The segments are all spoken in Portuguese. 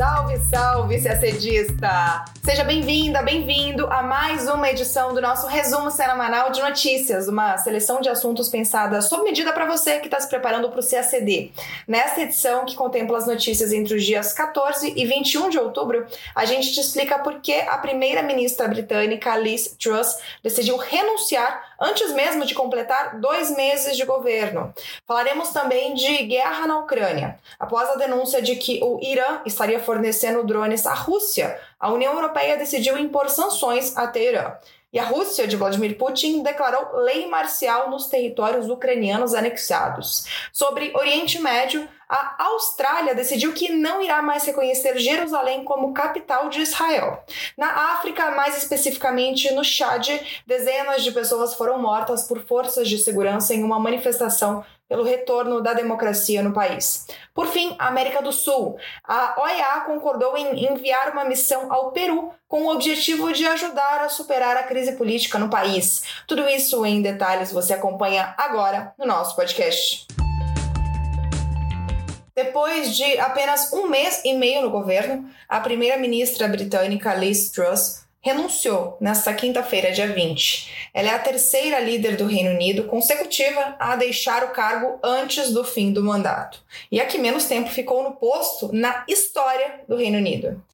Salve, salve, CACDista! Seja bem-vinda, bem-vindo a mais uma edição do nosso resumo semanal de notícias, uma seleção de assuntos pensada sob medida para você que está se preparando para o CACD. Nesta edição, que contempla as notícias entre os dias 14 e 21 de outubro, a gente te explica por que a primeira-ministra britânica Liz Truss decidiu renunciar antes mesmo de completar dois meses de governo. Falaremos também de guerra na Ucrânia, após a denúncia de que o Irã estaria fornecendo drones à Rússia, a União Europeia decidiu impor sanções a Teherã. E a Rússia de Vladimir Putin declarou lei marcial nos territórios ucranianos anexados. Sobre Oriente Médio, a Austrália decidiu que não irá mais reconhecer Jerusalém como capital de Israel. Na África, mais especificamente no Chad, dezenas de pessoas foram mortas por forças de segurança em uma manifestação pelo retorno da democracia no país. Por fim, América do Sul. A OEA concordou em enviar uma missão ao Peru com o objetivo de ajudar a superar a crise política no país. Tudo isso em detalhes você acompanha agora no nosso podcast. Depois de apenas um mês e meio no governo, a primeira-ministra britânica Liz Truss renunciou nesta quinta-feira, dia 20. Ela é a terceira líder do Reino Unido consecutiva a deixar o cargo antes do fim do mandato e a que menos tempo ficou no posto na história do Reino Unido.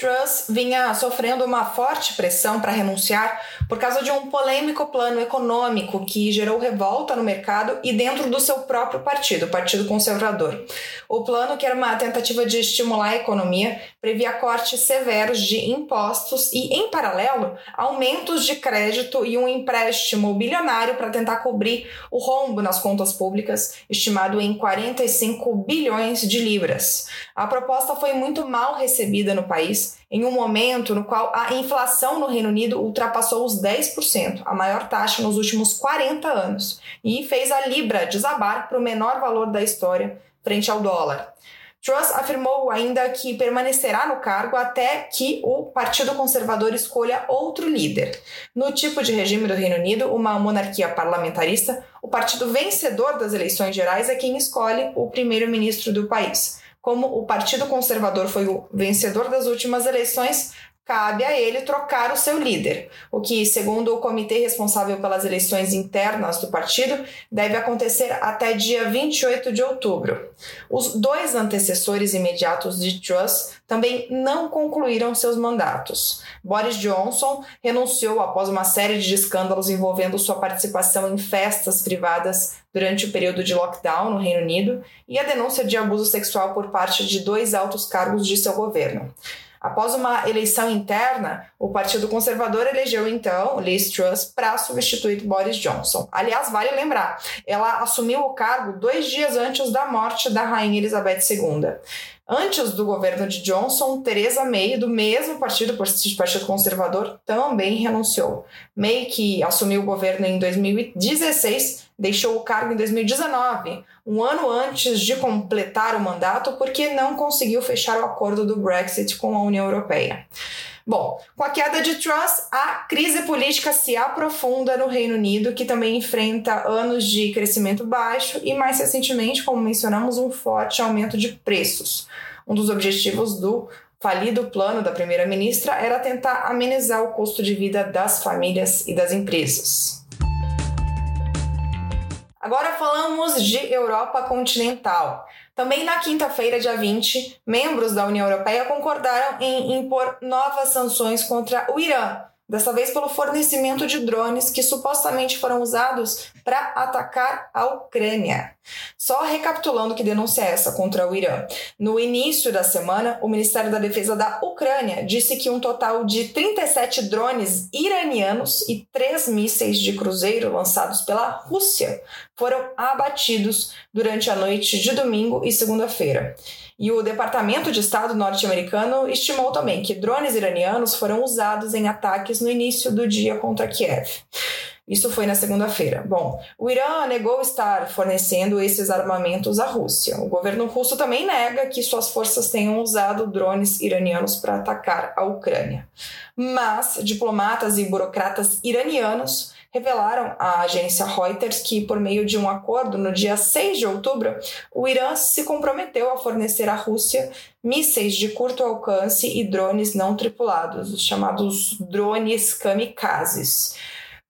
Truss vinha sofrendo uma forte pressão para renunciar por causa de um polêmico plano econômico que gerou revolta no mercado e dentro do seu próprio partido, o Partido Conservador. O plano, que era uma tentativa de estimular a economia, previa cortes severos de impostos e, em paralelo, aumentos de crédito e um empréstimo bilionário para tentar cobrir o rombo nas contas públicas, estimado em 45 bilhões de libras. A proposta foi muito mal recebida no país em um momento no qual a inflação no Reino Unido ultrapassou os 10%, a maior taxa nos últimos 40 anos, e fez a libra desabar para o menor valor da história frente ao dólar. Truss afirmou ainda que permanecerá no cargo até que o Partido Conservador escolha outro líder. No tipo de regime do Reino Unido, uma monarquia parlamentarista, o partido vencedor das eleições gerais é quem escolhe o primeiro-ministro do país. Como o Partido Conservador foi o vencedor das últimas eleições, cabe a ele trocar o seu líder, o que, segundo o comitê responsável pelas eleições internas do partido, deve acontecer até dia 28 de outubro. Os dois antecessores imediatos de Truss também não concluíram seus mandatos. Boris Johnson renunciou após uma série de escândalos envolvendo sua participação em festas privadas durante o período de lockdown no Reino Unido e a denúncia de abuso sexual por parte de dois altos cargos de seu governo. Após uma eleição interna, o Partido Conservador elegeu então Liz Truss para substituir Boris Johnson. Aliás, vale lembrar, ela assumiu o cargo dois dias antes da morte da Rainha Elizabeth II. Antes do governo de Johnson, Theresa May, do mesmo partido, Partido Conservador, também renunciou. May, que assumiu o governo em 2016, deixou o cargo em 2019, um ano antes de completar o mandato, porque não conseguiu fechar o acordo do Brexit com a União Europeia. Bom, com a queda de Truss, a crise política se aprofunda no Reino Unido, que também enfrenta anos de crescimento baixo e, mais recentemente, como mencionamos, um forte aumento de preços. Um dos objetivos do falido plano da primeira-ministra era tentar amenizar o custo de vida das famílias e das empresas. Agora falamos de Europa continental. Também na quinta-feira, dia 20, membros da União Europeia concordaram em impor novas sanções contra o Irã, dessa vez pelo fornecimento de drones que supostamente foram usados para atacar a Ucrânia. Só recapitulando que denúncia é essa contra o Irã. No início da semana, o Ministério da Defesa da Ucrânia disse que um total de 37 drones iranianos e três mísseis de cruzeiro lançados pela Rússia foram abatidos durante a noite de domingo e segunda-feira. E o Departamento de Estado norte-americano estimou também que drones iranianos foram usados em ataques no início do dia contra Kiev. Isso foi na segunda-feira. Bom, o Irã negou estar fornecendo esses armamentos à Rússia. O governo russo também nega que suas forças tenham usado drones iranianos para atacar a Ucrânia. Mas diplomatas e burocratas iranianos revelaram à agência Reuters que, por meio de um acordo no dia 6 de outubro, o Irã se comprometeu a fornecer à Rússia mísseis de curto alcance e drones não tripulados, os chamados drones kamikazes.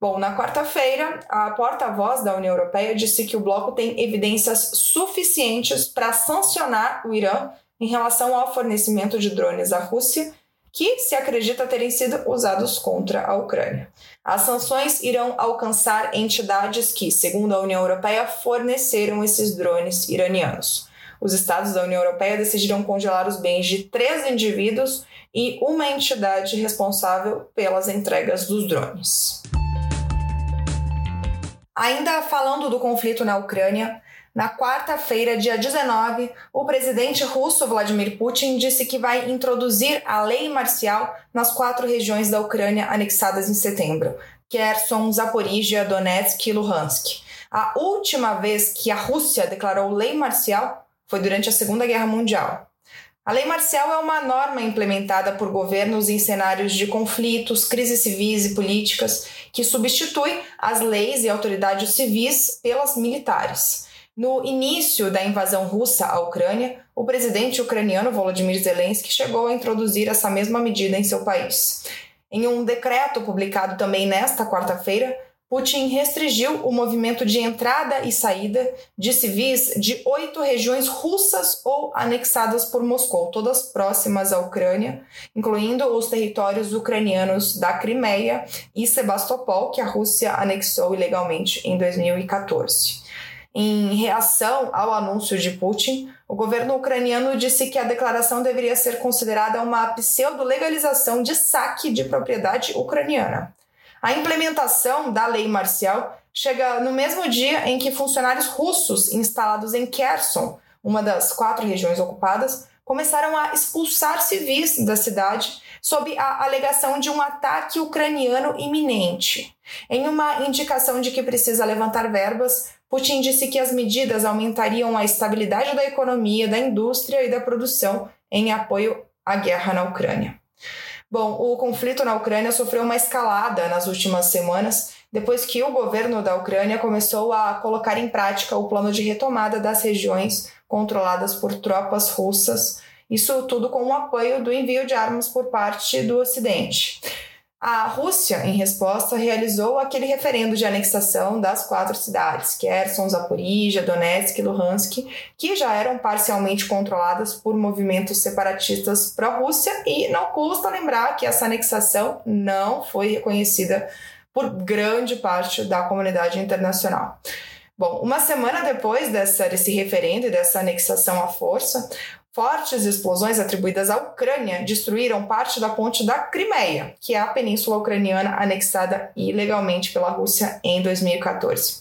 Bom, na quarta-feira, a porta-voz da União Europeia disse que o bloco tem evidências suficientes para sancionar o Irã em relação ao fornecimento de drones à Rússia, que se acredita terem sido usados contra a Ucrânia. As sanções irão alcançar entidades que, segundo a União Europeia, forneceram esses drones iranianos. Os estados da União Europeia decidiram congelar os bens de três indivíduos e uma entidade responsável pelas entregas dos drones. Ainda falando do conflito na Ucrânia, na quarta-feira, dia 19, o presidente russo Vladimir Putin disse que vai introduzir a lei marcial nas quatro regiões da Ucrânia anexadas em setembro: Kherson, Zaporizhia, Donetsk e Luhansk. A última vez que a Rússia declarou lei marcial foi durante a Segunda Guerra Mundial. A lei marcial é uma norma implementada por governos em cenários de conflitos, crises civis e políticas que substitui as leis e autoridades civis pelas militares. No início da invasão russa à Ucrânia, o presidente ucraniano Volodymyr Zelensky chegou a introduzir essa mesma medida em seu país. Em um decreto publicado também nesta quarta-feira, Putin restringiu o movimento de entrada e saída de civis de oito regiões russas ou anexadas por Moscou, todas próximas à Ucrânia, incluindo os territórios ucranianos da Crimeia e Sebastopol, que a Rússia anexou ilegalmente em 2014. Em reação ao anúncio de Putin, o governo ucraniano disse que a declaração deveria ser considerada uma pseudo-legalização de saque de propriedade ucraniana. A implementação da lei marcial chega no mesmo dia em que funcionários russos instalados em Kherson, uma das quatro regiões ocupadas, começaram a expulsar civis da cidade sob a alegação de um ataque ucraniano iminente. Em uma indicação de que precisa levantar verbas, Putin disse que as medidas aumentariam a estabilidade da economia, da indústria e da produção em apoio à guerra na Ucrânia. Bom, o conflito na Ucrânia sofreu uma escalada nas últimas semanas, depois que o governo da Ucrânia começou a colocar em prática o plano de retomada das regiões controladas por tropas russas, isso tudo com o apoio do envio de armas por parte do Ocidente. A Rússia, em resposta, realizou aquele referendo de anexação das quatro cidades, Kherson, Zaporizhia, Donetsk e Luhansk, que já eram parcialmente controladas por movimentos separatistas pró-Rússia, e não custa lembrar que essa anexação não foi reconhecida por grande parte da comunidade internacional. Bom, uma semana depois dessa, desse referendo e dessa anexação à força, Fortes explosões atribuídas à Ucrânia destruíram parte da ponte da Crimeia, que é a península ucraniana anexada ilegalmente pela Rússia em 2014.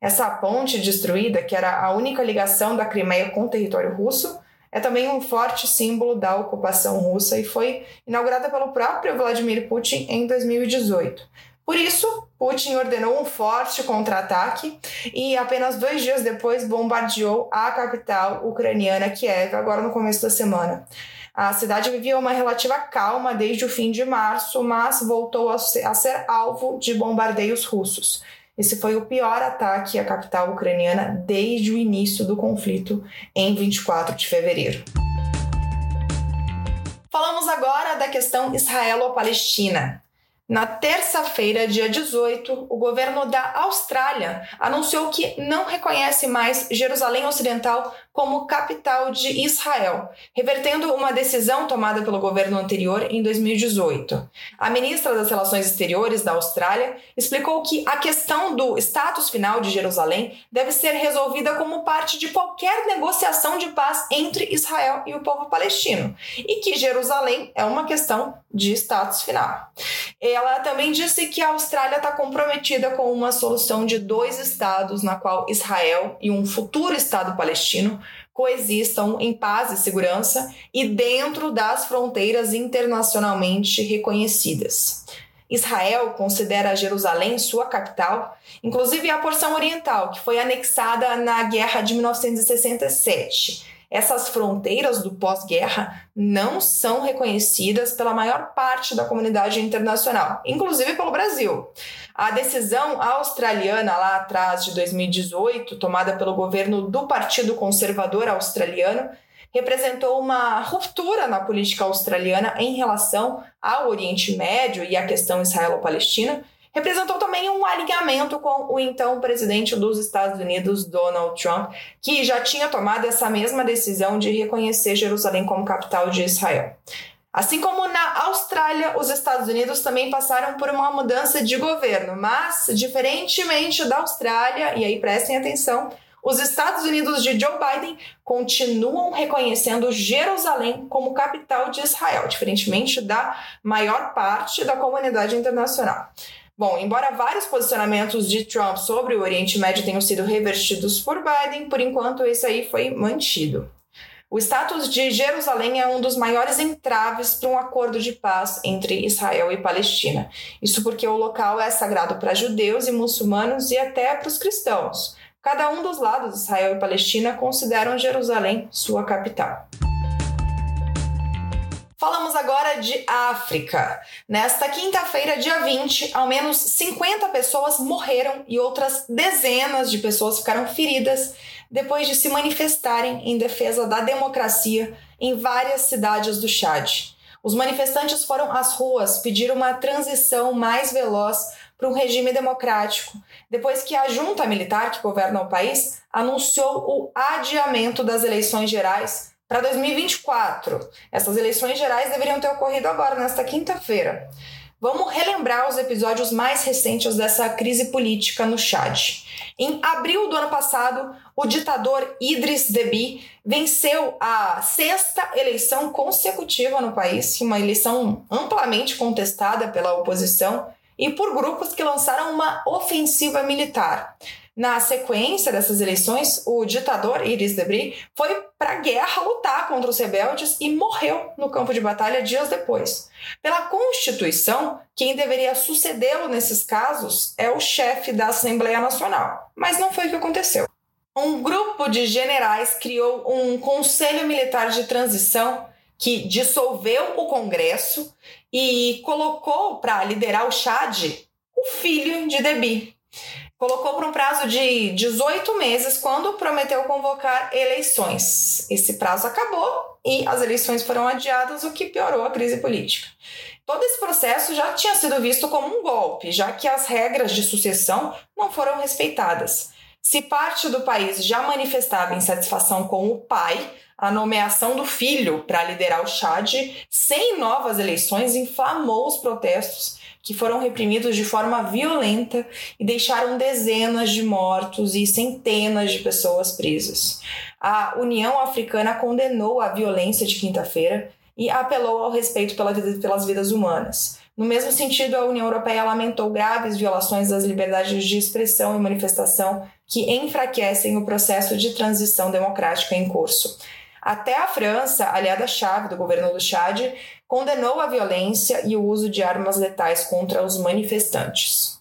Essa ponte destruída, que era a única ligação da Crimeia com o território russo, é também um forte símbolo da ocupação russa e foi inaugurada pelo próprio Vladimir Putin em 2018. Por isso, Putin ordenou um forte contra-ataque e apenas dois dias depois bombardeou a capital ucraniana, Kiev, agora no começo da semana. A cidade vivia uma relativa calma desde o fim de março, mas voltou a ser, alvo de bombardeios russos. Esse foi o pior ataque à capital ucraniana desde o início do conflito em 24 de fevereiro. Falamos agora da questão israelo-palestina. Na terça-feira, dia 18, o governo da Austrália anunciou que não reconhece mais Jerusalém Ocidental como capital de Israel, revertendo uma decisão tomada pelo governo anterior em 2018. A ministra das Relações Exteriores da Austrália explicou que a questão do status final de Jerusalém deve ser resolvida como parte de qualquer negociação de paz entre Israel e o povo palestino, e que Jerusalém é uma questão de status final. Ela também disse que a Austrália está comprometida com uma solução de dois estados, na qual Israel e um futuro Estado palestino coexistam em paz e segurança e dentro das fronteiras internacionalmente reconhecidas. Israel considera Jerusalém sua capital, inclusive a porção oriental, que foi anexada na Guerra de 1967 essas fronteiras do pós-guerra não são reconhecidas pela maior parte da comunidade internacional, inclusive pelo Brasil. A decisão australiana lá atrás de 2018, tomada pelo governo do Partido Conservador Australiano, representou uma ruptura na política australiana em relação ao Oriente Médio e à questão israelo-palestina. Representou também um alinhamento com o então presidente dos Estados Unidos, Donald Trump, que já tinha tomado essa mesma decisão de reconhecer Jerusalém como capital de Israel. Assim como na Austrália, os Estados Unidos também passaram por uma mudança de governo, mas, diferentemente da Austrália, e aí prestem atenção, os Estados Unidos de Joe Biden continuam reconhecendo Jerusalém como capital de Israel, diferentemente da maior parte da comunidade internacional. Bom, embora vários posicionamentos de Trump sobre o Oriente Médio tenham sido revertidos por Biden, por enquanto esse aí foi mantido. O status de Jerusalém é um dos maiores entraves para um acordo de paz entre Israel e Palestina. Isso porque o local é sagrado para judeus e muçulmanos e até para os cristãos. Cada um dos lados, Israel e Palestina, consideram Jerusalém sua capital. Falamos agora de África. Nesta quinta-feira, dia 20, ao menos 50 pessoas morreram e outras dezenas de pessoas ficaram feridas depois de se manifestarem em defesa da democracia em várias cidades do Chad. Os manifestantes foram às ruas pedir uma transição mais veloz para um regime democrático, depois que a junta militar que governa o país anunciou o adiamento das eleições gerais para 2024. Essas eleições gerais deveriam ter ocorrido agora, nesta quinta-feira. Vamos relembrar os episódios mais recentes dessa crise política no Chad. Em abril do ano passado, o ditador Idris Deby venceu a sexta eleição consecutiva no país, uma eleição amplamente contestada pela oposição e por grupos que lançaram uma ofensiva militar. Na sequência dessas eleições, o ditador Iris Debris foi para a guerra lutar contra os rebeldes e morreu no campo de batalha dias depois. Pela Constituição, quem deveria sucedê-lo nesses casos é o chefe da Assembleia Nacional. Mas não foi o que aconteceu. Um grupo de generais criou um Conselho Militar de Transição que dissolveu o Congresso e colocou para liderar o Chad o filho de Deby, colocou por um prazo de 18 meses quando prometeu convocar eleições. Esse prazo acabou e as eleições foram adiadas, o que piorou a crise política. Todo esse processo já tinha sido visto como um golpe, já que as regras de sucessão não foram respeitadas. Se parte do país já manifestava insatisfação com o pai, a nomeação do filho para liderar o Chad, sem novas eleições, inflamou os protestos que foram reprimidos de forma violenta e deixaram dezenas de mortos e centenas de pessoas presas. A União Africana condenou a violência de quinta-feira e apelou ao respeito pela vida, pelas vidas humanas. No mesmo sentido, a União Europeia lamentou graves violações das liberdades de expressão e manifestação que enfraquecem o processo de transição democrática em curso. Até a França, aliada-chave do governo do Chad, condenou a violência e o uso de armas letais contra os manifestantes.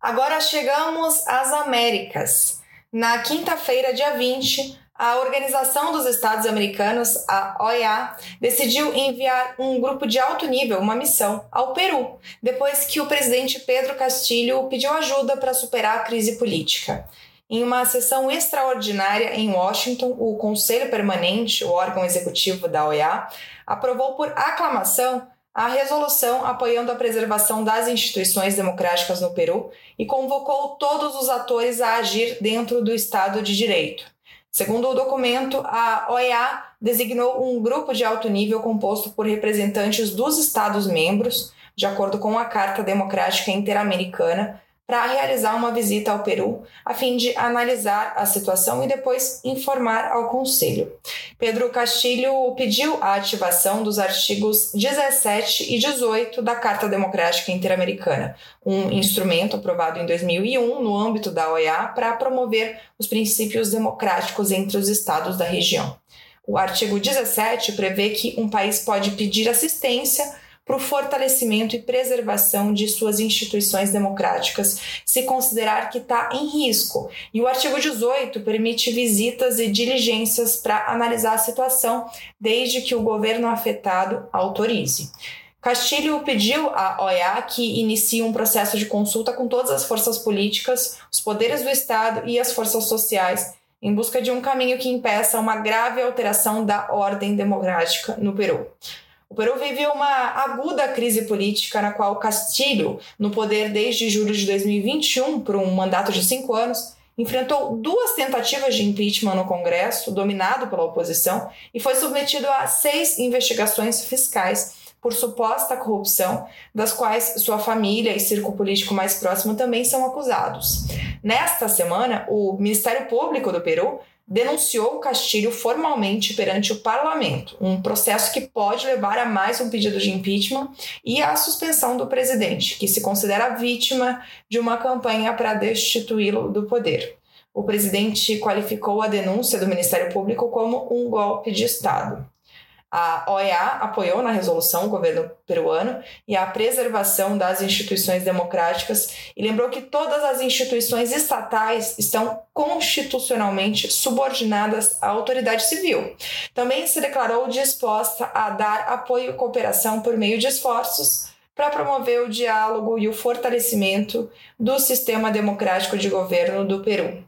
Agora chegamos às Américas. Na quinta-feira, dia 20, a Organização dos Estados Americanos, a OEA, decidiu enviar um grupo de alto nível, uma missão, ao Peru, depois que o presidente Pedro Castilho pediu ajuda para superar a crise política. Em uma sessão extraordinária em Washington, o Conselho Permanente, o órgão executivo da OEA, aprovou por aclamação a resolução apoiando a preservação das instituições democráticas no Peru e convocou todos os atores a agir dentro do Estado de Direito. Segundo o documento, a OEA designou um grupo de alto nível composto por representantes dos Estados-membros, de acordo com a Carta Democrática Interamericana, para realizar uma visita ao Peru, a fim de analisar a situação e depois informar ao Conselho. Pedro Castilho pediu a ativação dos artigos 17 e 18 da Carta Democrática Interamericana, um instrumento aprovado em 2001 no âmbito da OEA para promover os princípios democráticos entre os estados da região. O artigo 17 prevê que um país pode pedir assistência para o fortalecimento e preservação de suas instituições democráticas, se considerar que está em risco. E o artigo 18 permite visitas e diligências para analisar a situação, desde que o governo afetado autorize. Castilho pediu à OEA que inicie um processo de consulta com todas as forças políticas, os poderes do Estado e as forças sociais, em busca de um caminho que impeça uma grave alteração da ordem democrática no Peru. O Peru vive uma aguda crise política na qual Castilho, no poder desde julho de 2021 por um mandato de cinco anos, enfrentou duas tentativas de impeachment no Congresso, dominado pela oposição, e foi submetido a seis investigações fiscais por suposta corrupção, das quais sua família e círculo político mais próximo também são acusados. Nesta semana, o Ministério Público do Peru denunciou Castilho formalmente perante o parlamento, um processo que pode levar a mais um pedido de impeachment e a suspensão do presidente, que se considera vítima de uma campanha para destituí-lo do poder. O presidente qualificou a denúncia do Ministério Público como um golpe de Estado. A OEA apoiou na resolução o governo peruano e a preservação das instituições democráticas e lembrou que todas as instituições estatais estão constitucionalmente subordinadas à autoridade civil. Também se declarou disposta a dar apoio e cooperação por meio de esforços para promover o diálogo e o fortalecimento do sistema democrático de governo do Peru.